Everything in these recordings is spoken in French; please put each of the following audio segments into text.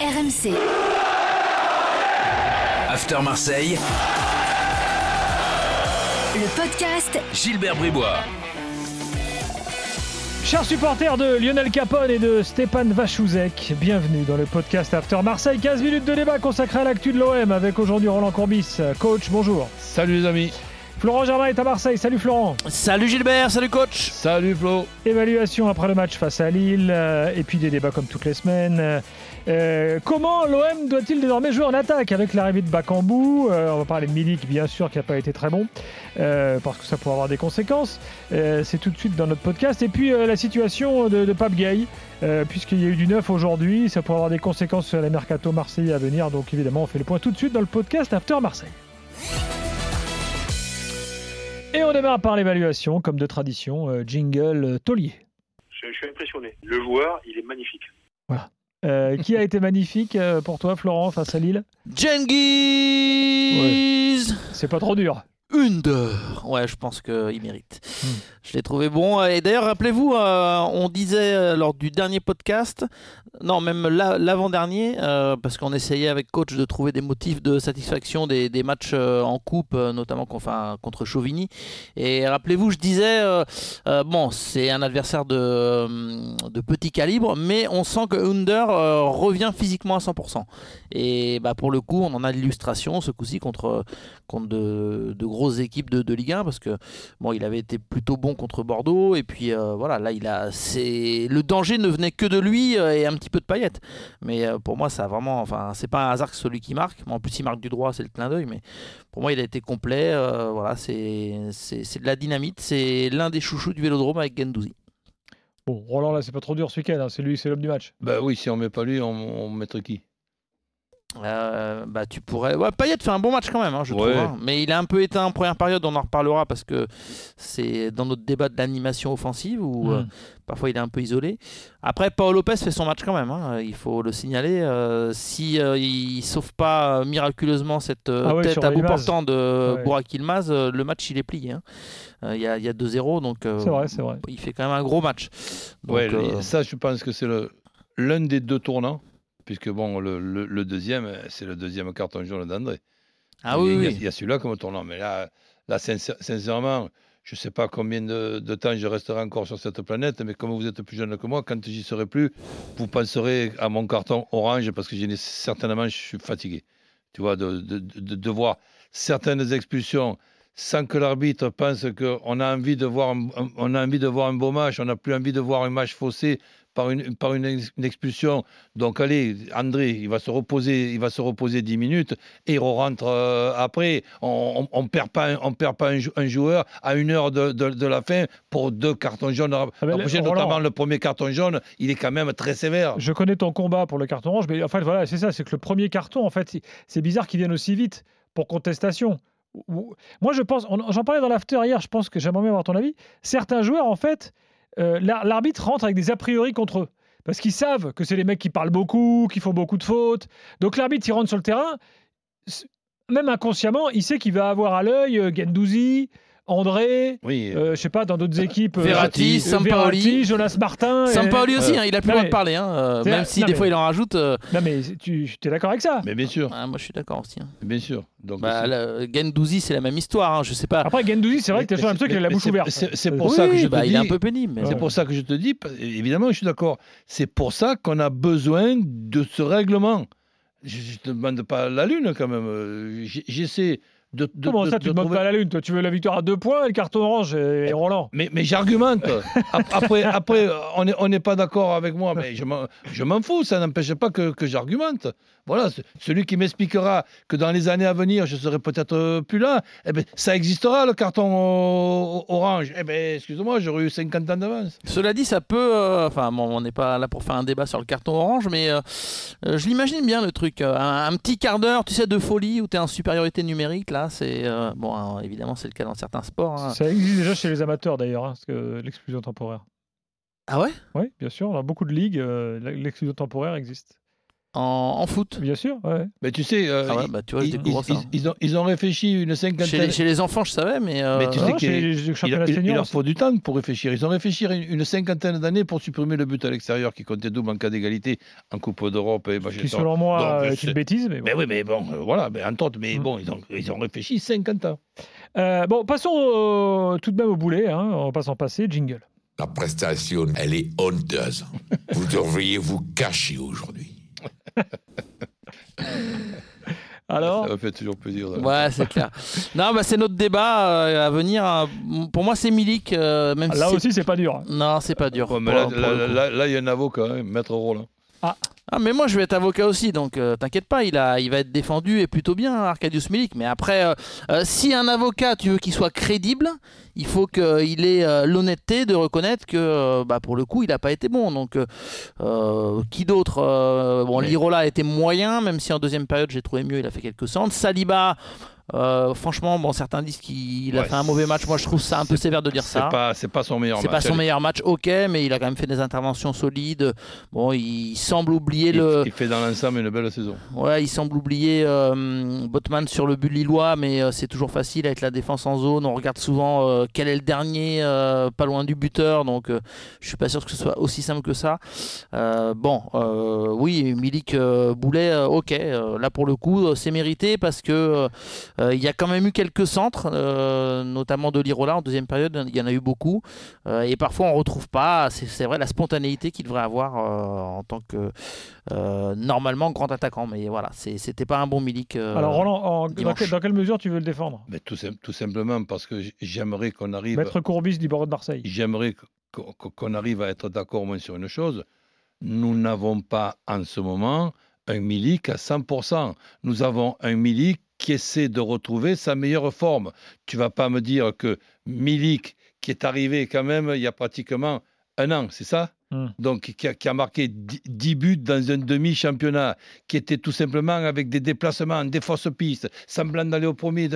RMC. After Marseille, Le podcast Gilbert Bribois. Chers supporters de Lionel Capone et de Stéphane Vachouzek, bienvenue dans le podcast After Marseille. 15 minutes de débat consacré à l'actu de l'OM avec aujourd'hui Roland Courbis. Coach, bonjour. Salut les amis. Florent Germain est à Marseille. Salut Florent. Salut Gilbert, salut coach. Salut Flo. Évaluation après le match face à Lille euh, et puis des débats comme toutes les semaines. Euh, comment l'OM doit-il désormais jouer en attaque avec l'arrivée de Bakambu Euh, On va parler de Milik bien sûr qui n'a pas été très bon euh, parce que ça pourrait avoir des conséquences. C'est tout de suite dans notre podcast. Et puis la situation de, de Pape Gay. Puisqu'il y a eu du neuf aujourd'hui, ça pourrait avoir des conséquences sur les mercato marseillais à venir. Donc évidemment, on fait le point tout de suite dans le podcast After Marseille. Et on démarre par l'évaluation, comme de tradition, jingle Taulier. Je, je suis impressionné. Le joueur, il est magnifique. Euh, qui a été magnifique euh, pour toi, Florent, face à Lille Genghis C'est pas trop dur. Under. Ouais, je pense qu'il mérite. Hmm. Je l'ai trouvé bon. Et d'ailleurs, rappelez-vous, euh, on disait euh, lors du dernier podcast, non, même la- l'avant-dernier, euh, parce qu'on essayait avec coach de trouver des motifs de satisfaction des, matchs en coupe, notamment contre Chauvigny. Et rappelez-vous, je disais, bon, c'est un adversaire de, petit calibre, mais on sent que Under revient physiquement à 100%. Et bah, pour le coup, on en a l'illustration ce coup-ci contre, contre de, grosses équipes de, de Ligue 1 parce que bon, il avait été plutôt bon contre Bordeaux et puis euh, voilà, là il a c'est le danger ne venait que de lui euh, et un petit peu de paillettes. Mais euh, pour moi, ça a vraiment enfin, c'est pas un hasard que celui qui marque. Bon, en plus, il marque du droit, c'est le clin d'œil, mais pour moi, il a été complet. euh, voilà, c'est c'est c'est de la dynamite, c'est l'un des chouchous du Vélodrome avec Gendouzi. Bon, Roland, là, c'est pas trop dur ce week-end. hein. C'est lui, c'est l'homme du match. Bah oui, si on met pas lui, on, on mettrait qui? Euh, bah tu pourrais. Ouais, Payet fait un bon match quand même, hein, je Ouais. trouve. hein. Mais il a un peu éteint en première période, on en reparlera parce que c'est dans notre débat de l'animation offensive où Mm. euh, parfois il est un peu isolé. Après, Paul Lopez fait son match quand même, hein, il faut le signaler. Euh, si euh, il sauve pas miraculeusement cette euh, Ah ouais, tête à bout portant de Ouais. Burak Yilmaz, euh, le match il est plié. hein. Euh, Il y a, a 2-0, donc euh, C'est vrai, c'est vrai. il fait quand même un gros match. Donc, Ouais, euh, ça je pense que c'est l'un des deux tournants, puisque bon, le, le- le deuxième, euh, c'est le deuxième carton jaune d'André. ah il, oui, y a- oui. il y a celui-là comme tournant, mais là, là sincère- sincèrement, je ne sais pas combien de, de temps je resterai encore sur cette planète, mais comme vous êtes plus jeune que moi, quand j'y serai plus, vous penserez à mon carton orange parce que j'ai certainement je suis fatigué. Tu vois, de, de, de- voir certaines expulsions sans que l'arbitre pense qu'on a envie de voir un, un- on a envie de voir un beau match, on n'a plus envie de voir un match faussé par une, par une, ex- une expulsion. Donc allez, André, il va se reposer, il va se reposer 10 minutes et il rentre euh, après. On ne perd pas, un- on perd pas un, jou- un joueur à une heure de, de- de la fin pour deux cartons jaunes. Ah ben, Après, Roland- notamment le premier carton jaune, il est quand même très sévère. Je connais ton combat pour le carton orange, mais en fait, voilà, c'est ça, c'est que le premier carton, en fait, c'est bizarre qu'il vienne aussi vite pour contestation. Moi, je pense, j'en parlais dans l'after hier, je pense que j'aimerais bien avoir ton avis. Certains joueurs, en fait, euh, l'ar- l'arbitre rentre avec des a priori contre eux. Parce qu'ils savent que c'est les mecs qui parlent beaucoup, qui font beaucoup de fautes. Donc l'arbitre, il rentre sur le terrain, même inconsciemment, il sait qu'il va avoir à l'œil euh, Gendouzi, André, Oui. euh, je sais pas, dans d'autres équipes. euh, Verratti, euh, Sampaoli. Verratti, Jonas Martin. et- Sampaoli aussi, hein, il a plus le droit de parler, hein, euh, même si non, des mais- fois il en rajoute. euh, Non, mais tu es d'accord avec ça mais bien sûr, ah, moi je suis d'accord aussi. hein. bien sûr. Donc, Bah, Gendouzi, c'est la même histoire. hein, Je sais pas. Après, Gendouzi, c'est vrai que tu as toujours l'impression qu'il a la bouche ouverte. c'est- pour Oui, ça que je te bah, il est un dis- peu pénible. C'est pour ça que je te dis, évidemment, je suis d'accord. C'est pour ça qu'on a besoin de ce règlement. Je ne te demande pas la lune quand même. Euh, J'essaie de, de- Comment de- ça, tu de ne demandes trouver- pas la lune Toi, tu veux la victoire à deux points et le carton orange et, et Roland Mais, mais j'argumente. Ap- Après, après on n'est on pas d'accord avec moi, mais je m'en- je m'en fous. Ça n'empêche pas que, que j'argumente. Voilà, celui qui m'expliquera que dans les années à venir, je serai peut-être euh, plus là, eh ben, ça existera le carton orange. Eh ben, excuse-moi, j'aurais eu 50 ans d'avance. Cela dit, ça peut. euh, Enfin, bon, on n'est pas là pour faire un débat sur le carton orange, mais euh, euh, je l'imagine bien le truc. euh, un, un petit quart d'heure, tu sais, de folie où tu es en supériorité numérique. Là, c'est. euh, bon, hein, évidemment, c'est le cas dans certains sports. hein. Ça existe déjà chez les amateurs d'ailleurs, hein, parce que l'exclusion temporaire. Ah ouais? Oui, bien sûr, dans beaucoup de ligues, euh, l'exclusion temporaire existe. En, en foot. Bien sûr, ouais. Mais tu sais, euh, Ah ouais, ils- bah, tu vois, je ils, découvre ils- ça. ils ont, ils ont réfléchi une Chez cinquantaine. les, chez les enfants, je savais, mais. euh, Mais tu sais qu'il chez leur faut du temps pour réfléchir. Ils ont réfléchi une, une cinquantaine d'années pour supprimer le but à l'extérieur qui comptait double en cas d'égalité en Coupe d'Europe et qui selon moi Donc, est c'est- une bêtise. Mais bon. Mais oui, mais bon, euh, voilà, mais entre autres, mais Mm. bon, ils ont, ils ont réfléchi 50 ans. Euh, bon, passons tout de même au boulet. Hein, on va pas s'en passer. Jingle. La prestation, elle est honteuse. Vous devriez vous cacher aujourd'hui. Alors, Ça me fait toujours plaisir. de- Ouais, c'est clair. non, bah, c'est notre débat euh, à venir. euh, Pour moi, c'est Milik, euh, même si là c'est- aussi, c'est pas dur. Non, c'est pas dur. Ouais, mais pour- là, pour là, le coup. là- là, il y a un avocat, hein, Maître Roland. Ah, mais moi, je vais être avocat aussi, donc euh, t'inquiète pas, il, a, il va être défendu et plutôt bien, Arcadius Milik. Mais après, euh, euh, si un avocat, tu veux qu'il soit crédible, il faut qu'il ait l'honnêteté de reconnaître que, bah, pour le coup, il n'a pas été bon. Donc, qui d'autre Bon, Mais- Lirola a été moyen, même si en deuxième période, j'ai trouvé mieux, il a fait quelques centres. Saliba. Euh, franchement, bon, certains disent qu'il a Ouais, fait un mauvais match. Moi, je trouve ça un peu c'est- sévère de dire C'est ça. pas, c'est pas son meilleur C'est match. pas son meilleur match, ok, mais il a quand même fait des interventions solides. Bon, il semble oublier Il, le. il fait dans l'ensemble une belle saison. Ouais, il semble oublier euh, Botman sur le but lillois, mais euh, c'est toujours facile avec la défense en zone. On regarde souvent euh, quel est le dernier, pas loin du buteur, donc je suis pas sûr que ce soit aussi simple que ça. Bon, oui, Milik Boulet, ok, là pour le coup, c'est mérité parce que il y a quand même eu quelques centres, euh, notamment de Lirola en deuxième période, il y en a eu beaucoup, euh, et parfois on retrouve pas, c'est vrai, la spontanéité qu'il devrait avoir euh, en tant que euh, normalement grand attaquant, mais voilà, c'était pas un bon Milik. euh, Alors, Roland, en- dans, quelle, dans quelle mesure tu veux le défendre? Mais tout, sim- tout simplement parce que j'aimerais qu'on arrive, Maître Courbis du barreau de Marseille. j'aimerais qu'on qu'on arrive à être d'accord au moins sur une chose. Nous n'avons pas en ce moment un Milik à 100%. Nous avons un Milik qui essaie de retrouver sa meilleure forme. Tu vas pas me dire que Milik, qui est arrivé quand même il y a pratiquement un an, c'est ça? Hmm. Donc, qui a, marqué 10 buts dans un demi-championnat, qui était tout simplement avec des déplacements, des fausses pistes, semblant d'aller au premier.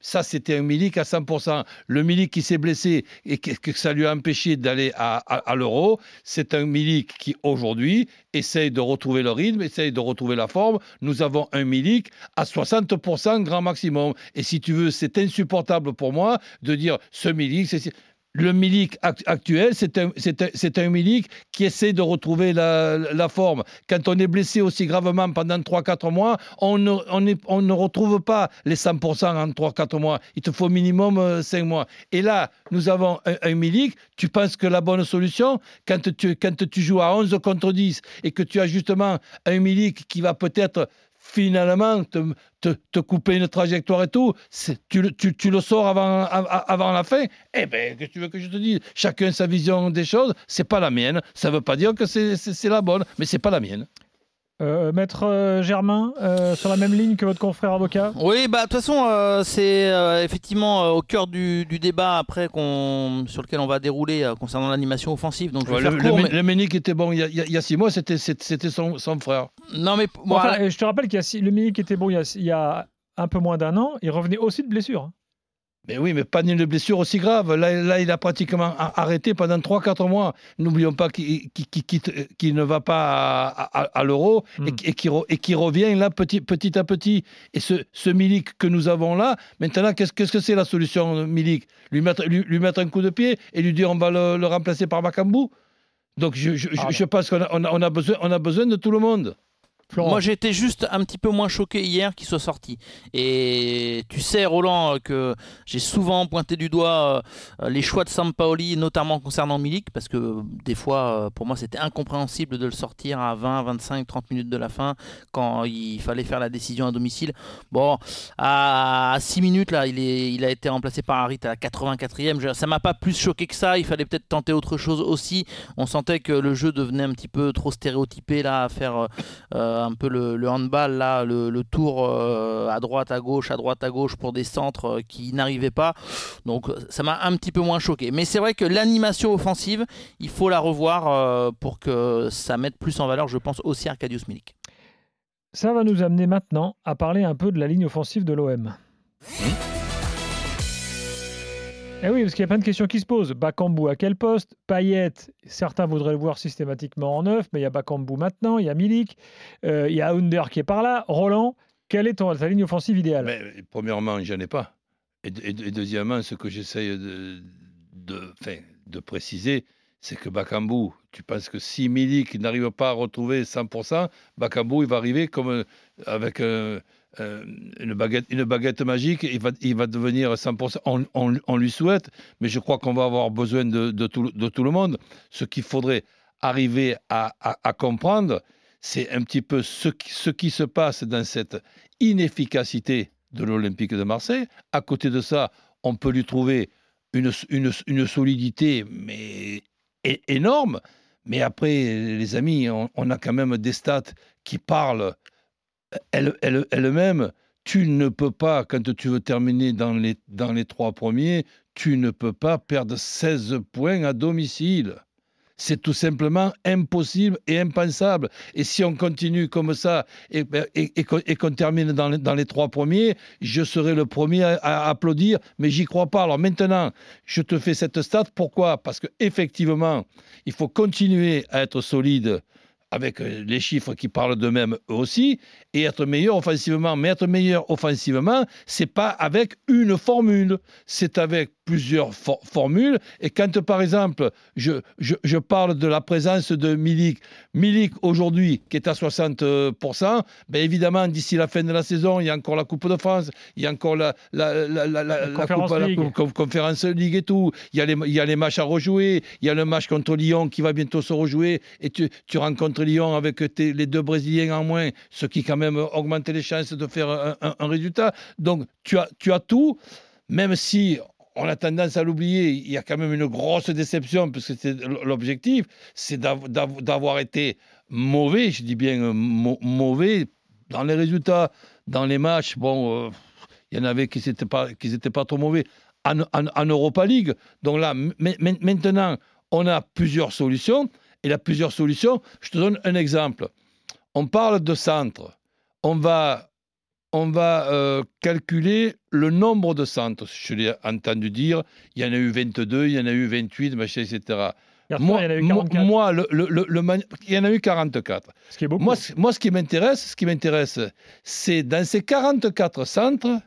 Ça, c'était un Milik à 100%. Le Milik qui s'est blessé et que, ça lui a empêché d'aller à, à- à l'Euro, c'est un Milik qui, aujourd'hui, essaye de retrouver le rythme, essaye de retrouver la forme. Nous avons un Milik à 60% grand maximum. Et si tu veux, c'est insupportable pour moi de dire ce Milik, c'est. Le Milik act- actuel, c'est un, un, qui essaie de retrouver la, forme. Quand on est blessé aussi gravement pendant 3-4 mois, on ne, retrouve pas les 100% en 3-4 mois. Il te faut minimum 5 mois. Et là, nous avons un, un Milik. Tu penses que la bonne solution, quand tu, quand tu joues à 11 contre 10 et que tu as justement un Milik qui va peut-être finalement te, te, couper une trajectoire et tout, tu, tu, le sors avant, av- avant la fin, eh bien, que tu veux que je te dise? Chacun sa vision des choses, c'est pas la mienne. Ça veut pas dire que c'est la bonne, mais c'est pas la mienne. Euh, Maître euh, Germain, euh, sur la même ligne que votre confrère avocat Oui, bah de toute façon, euh, c'est euh, effectivement euh, au cœur du, du débat après qu'on sur lequel on va dérouler euh, concernant l'animation offensive. Donc je vais Ouais, faire le, court, le, mais- le Ménic était bon il y a, y y six mois, c'était c'était- c'était son, son frère. non mais Bon, bon, enfin, voilà. Je te rappelle qu'il y a si- le qui était bon il y, a, il y a un peu moins d'un an. Il revenait aussi de blessure. Mais oui, mais pas une blessure aussi grave. Là, là il a pratiquement arrêté pendant 3-4 mois. N'oublions pas qu'il quitte- qu'il ne va pas à, à- à l'euro et, Mm. et qu'il re- et qu'il revient là petit, petit à petit. Et ce, ce Milik que nous avons là, maintenant, qu'est-ce que c'est la solution, Milik? Lui mettre, lui, lui mettre un coup de pied et lui dire on va le, le remplacer par Bakambu Donc je, je, je- Ah, je pense qu'on a, on a- on a besoin, on a besoin de tout le monde. Moi j'étais juste un petit peu moins choqué hier qu'il soit sorti. Et tu sais Roland euh, que j'ai souvent pointé du doigt euh, les choix de Sampaoli, notamment concernant Milik, parce que euh, des fois pour moi c'était incompréhensible de le sortir à 20, 25, 30 minutes de la fin quand il fallait faire la décision à domicile. Bon, à 6 minutes là, il, est, il a été remplacé par Harit à la 84e. Je- Ça m'a pas plus choqué que ça. Il fallait peut-être tenter autre chose aussi. On sentait que le jeu devenait un petit peu trop stéréotypé là, à faire un peu le, le handball là, le, le tour euh, à droite, à gauche, à droite, à gauche pour des centres euh, qui n'arrivaient pas. Donc ça m'a un petit peu moins choqué. Mais c'est vrai que l'animation offensive, il faut la revoir euh, pour que ça mette plus en valeur, je pense aussi Arcadius Milik. Ça va nous amener maintenant à parler un peu de la ligne offensive de l'OM. Eh oui, parce qu'il y a plein de questions qui se posent. Bakambu à quel poste? Payet, certains voudraient le voir systématiquement en neuf, mais il y a Bakambu maintenant, il y a Milik, euh, il y a Under qui est par là. Roland, quelle est ton, ta ligne offensive idéale? Premièrement, j'en ai pas. Et, deuxièmement, ce que j'essaye de, préciser, c'est que Bakambu, tu penses que si Milik n'arrive pas à retrouver 100%, Bakambu, il va arriver comme euh, avec euh, euh, une, baguette, une baguette magique, il va, il va devenir 100%. On, on- on lui souhaite, mais je crois qu'on va avoir besoin de, tout, de tout le monde. Ce qu'il faudrait arriver à, à- comprendre, c'est un petit peu ce qui, ce qui se passe dans cette inefficacité de l'Olympique de Marseille. À côté de ça, on peut lui trouver une, une, une solidité, mais énorme. Mais après, les amis, on a quand même des stats qui parlent elles- elles- elles-mêmes. Tu ne peux pas, quand tu veux terminer dans les, dans les trois premiers, tu ne peux pas perdre 16 points à domicile. C'est tout simplement impossible et impensable. Et si on continue comme ça et, ben, et- qu'on termine dans les, dans les trois premiers, je serai le premier à, à applaudir, mais j'y crois pas. Alors maintenant, je te fais cette stat. Pourquoi? Parce qu'effectivement, il faut continuer à être solide avec euh, les chiffres qui parlent d'eux-mêmes eux aussi, et être meilleur offensivement. Mais être meilleur offensivement, c'est pas avec une formule, c'est avec plusieurs for- formules. Et quand, par exemple, je, je, je parle de la présence de Milik, Milik aujourd'hui, qui est à 60%, ben évidemment, d'ici la fin de la saison, il y a encore la Coupe de France, il y a encore la, la, la, la, la- la Conférence coupe, Conférence League et tout. Il y, a les, il y a les matchs à rejouer. Il y a le match contre Lyon qui va bientôt se rejouer. Et tu, tu rencontres Lyon avec tes- les deux Brésiliens en moins, ce qui quand même augmente les chances de faire un, un- un résultat. Donc tu as, tu as tout, même si on a tendance à l'oublier, il y a quand même une grosse déception, parce que c'est l'objectif, c'est d'av- d'av- d'avoir été mauvais, je dis bien euh, mau- mauvais, dans les résultats, dans les matchs. Bon, euh, il y en avait qui n'étaient pas, trop mauvais en, Europa League. Donc là, maintenant, on a plusieurs solutions. Et la plusieurs solutions, je te donne un exemple. On parle de centre. On va, on va euh, calculer le nombre de centres. Je l'ai entendu dire, il y en a eu 22, il y en a eu 28, machin, etc. Hier soir, Moi, il y en a eu moi- 44, moi, le, le- le- le mani- il y en a eu 44. ce qui est beaucoup. Moi, ce- moi, ce qui m'intéresse, ce qui m'intéresse, c'est dans ces 44 centres,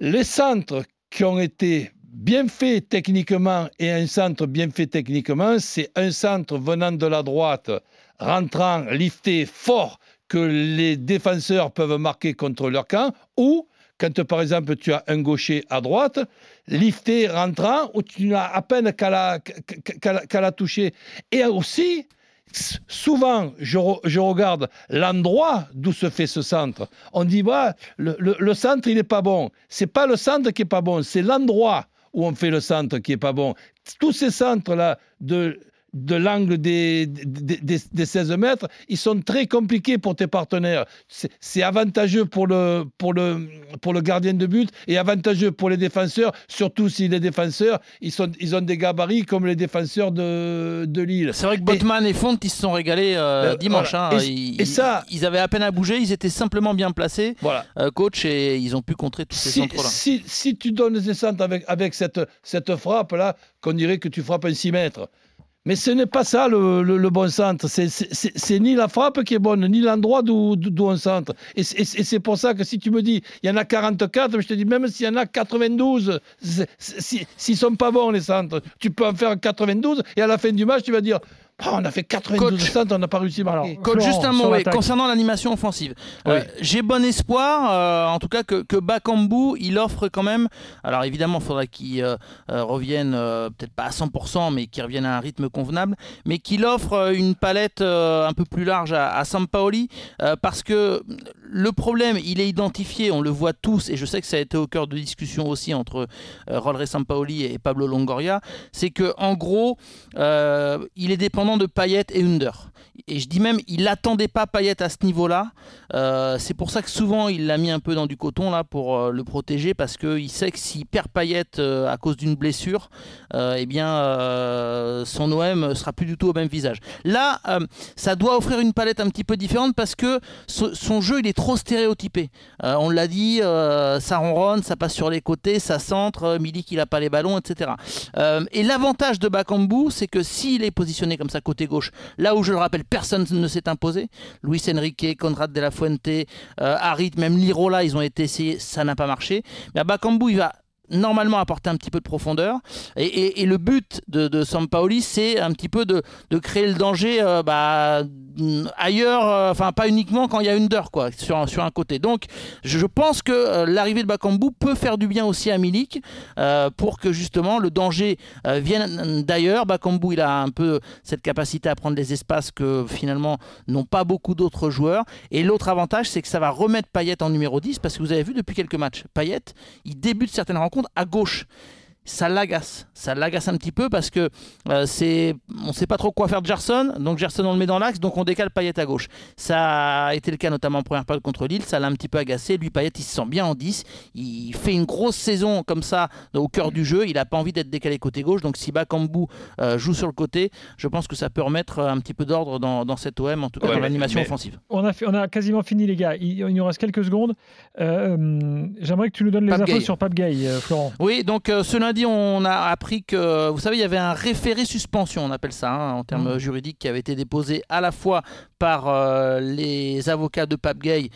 les centres qui ont été bien faits techniquement et un centre bien fait techniquement, c'est un centre venant de la droite, rentrant, lifté, fort, que les défenseurs peuvent marquer contre leur camp, ou quand par exemple tu as un gaucher à droite, lifté, rentrant, où tu n'as à peine qu'à la, toucher. Et aussi, souvent, je, je regarde l'endroit d'où se fait ce centre. On dit, bah, le, le- le centre, il n'est pas bon. C'est pas le centre qui est pas bon, c'est l'endroit où on fait le centre qui est pas bon. Tous ces centres-là de de l'angle des, des, des- des 16 mètres, ils sont très compliqués pour tes partenaires. C'est avantageux pour le, pour, le, pour le gardien de but et avantageux pour les défenseurs, surtout si les défenseurs, ils, sont, ils ont des gabarits comme les défenseurs de, de Lille. C'est vrai que Botman et, Font, ils se sont régalés euh, Ben, dimanche. voilà. hein. Et- Ils, et ça- ils avaient à peine à bouger, ils étaient simplement bien placés, Voilà. euh, coach, et ils ont pu contrer tous ces centres-là. si, si tu donnes des centres avec, avec cette, cette frappe-là, qu'on dirait que tu frappes un 6 mètres. Mais ce n'est pas ça le, bon centre. C'est- ni la frappe qui est bonne, ni l'endroit d'où on centre. Et c'est pour ça que si tu me dis, il y en a 44, je te dis, même s'il y en a 92, c'est- c'est- si- s'ils ne sont pas bons les centres, tu peux en faire 92 et à la fin du match, tu vas dire, Ah, on a fait 92 Coach. centres, on n'a pas réussi. Alors, Coach, Florent, juste un mot concernant l'animation offensive. Euh, J'ai bon espoir, euh, en tout cas, que, que Bakambu, il offre quand même. Alors évidemment, il faudra qu'il euh, revienne, peut-être pas à 100%, mais qu'il revienne à un rythme convenable, mais qu'il offre une palette un peu plus large à, à Sampaoli, parce que le problème, il est identifié, on le voit tous, et je sais que ça a été au cœur de discussion aussi entre euh, Rolre Sampaoli et Pablo Longoria, c'est que en gros, euh, il est dépendant de Payet et Under. Et je dis même, il n'attendait pas Payet à ce niveau-là. Euh, c'est pour ça que souvent, il l'a mis un peu dans du coton là pour euh, le protéger parce qu'il sait que s'il perd Payet à cause d'une blessure, eh bien, son OM sera plus du tout au même visage. Là, ça doit offrir une palette un petit peu différente parce que son jeu, il est trop stéréotypé. Euh, on l'a dit, euh, ça ronronne, ça passe sur les côtés, ça centre, euh, Milik il n'a pas les ballons, etc. Et l'avantage de Bakambu, c'est que s'il est positionné comme ça côté gauche, là où je le rappelle, personne ne s'est imposé, Luis Enrique, Conrad de la Fuente, Harit, même Lirola, ils ont été essayés, ça n'a pas marché. Mais Bakambu, il va normalement apporter un petit peu de profondeur. Et, le but de, de Sampaoli, c'est un petit peu de, de créer le danger euh, bah, mm, ailleurs, euh, enfin pas uniquement quand il y a une deur quoi, sur, sur un côté. Donc je, pense que euh, l'arrivée de Bakambu peut faire du bien aussi à Milik pour que justement le danger vienne d'ailleurs. Bakambu, il a un peu cette capacité à prendre des espaces que finalement n'ont pas beaucoup d'autres joueurs. Et l'autre avantage, c'est que ça va remettre Payet en numéro 10 parce que vous avez vu depuis quelques matchs, Payet, il débute certaines rencontres à gauche. Ça l'agace, ça l'agace un petit peu parce que euh, c'est, on sait pas trop quoi faire de Gerson, donc Gerson on le met dans l'axe, donc on décale Payet à gauche. Ça a été le cas notamment en première période contre Lille, ça l'a un petit peu agacé. Lui Payet il se sent bien en 10, il fait une grosse saison comme ça au cœur du jeu, il n'a pas envie d'être décalé côté gauche, donc si Bakambu euh, joue sur le côté, je pense que ça peut remettre euh, un petit peu d'ordre dans, dans cette OM, en tout cas Ouais, dans l'animation mais- offensive. On a, fait- on a quasiment fini, les gars. Il, il nous reste quelques secondes. Euh, J'aimerais que tu nous donnes les Pape infos Gay. sur Pape Gay, euh, Florent. Oui, donc euh, ce lundi, on a appris que, vous savez, il y avait un référé suspension, on appelle ça hein, en termes Mhm. juridiques, qui avait été déposé à la fois par euh, les avocats de Pape Gay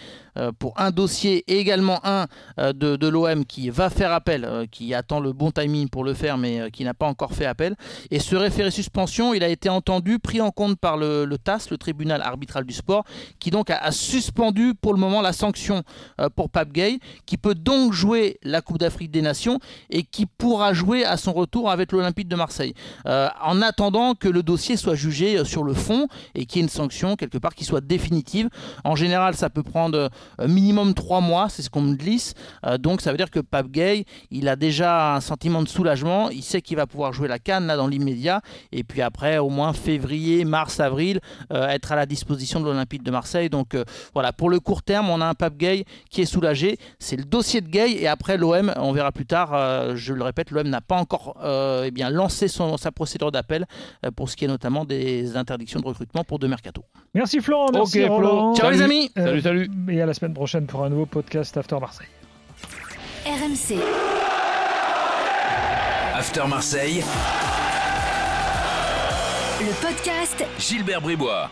pour un dossier et également un euh, de, de l'OM qui va faire appel, euh, qui attend le bon timing pour le faire, mais euh, qui n'a pas encore fait appel. Et ce référé suspension, il a été entendu, pris en compte par le, TAS, le tribunal arbitral du sport, qui donc a, suspendu pour le moment la sanction euh, pour Pape Gay, qui peut donc jouer la Coupe d'Afrique des Nations et qui pourra jouer à son retour avec l'Olympique de Marseille. Euh, en attendant que le dossier soit jugé euh, sur le fond et qu'il y ait une sanction quelque part qui soit définitive. En général, ça peut prendre euh, minimum trois mois, c'est ce qu'on me glisse. Euh, donc ça veut dire que Pape Gay, il a déjà un sentiment de soulagement. Il sait qu'il va pouvoir jouer la canne là dans l'immédiat. Et puis après, au moins février, mars, avril, euh, être à la disposition de l'Olympique de Marseille. Donc euh, voilà, pour le court terme, on a un Pape Gay qui est soulagé. C'est le dossier de Gay. Et après, l'OM, on verra plus tard. euh, je le répète, l'OM n'a pas encore euh, eh bien, lancé son, sa procédure d'appel euh, pour ce qui est notamment des interdictions de recrutement pour deux mercato. Merci Florent, merci Ok, Flo. Roland. Ciao Salut. les amis Euh, Salut, salut. Et à la semaine prochaine pour un nouveau podcast After Marseille. RMC. After Marseille, Le podcast Gilbert Bribois.